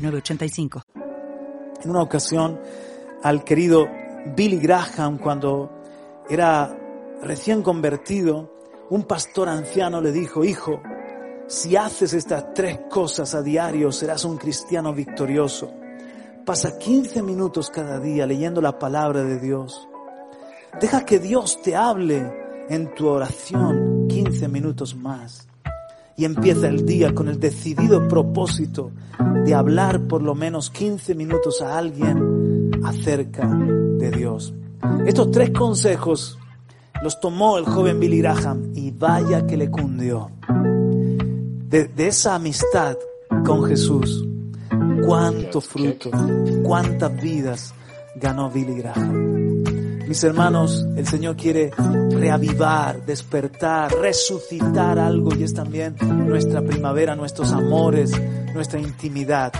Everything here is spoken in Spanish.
906985. En una ocasión, al querido Billy Graham, cuando era recién convertido, un pastor anciano le dijo, hijo, si haces estas tres cosas a diario, serás un cristiano victorioso. Pasa 15 minutos cada día leyendo la palabra de Dios. Deja que Dios te hable en tu oración 15 minutos más. Y empieza el día con el decidido propósito de hablar por lo menos 15 minutos a alguien acerca de Dios. Estos tres consejos los tomó el joven Billy Graham y vaya que le cundió. De, de esa amistad con Jesús, cuánto fruto, cuántas vidas ganó Billy Graham. Mis hermanos, el Señor quiere reavivar, despertar, resucitar algo y es también nuestra primavera, nuestros amores, nuestra intimidad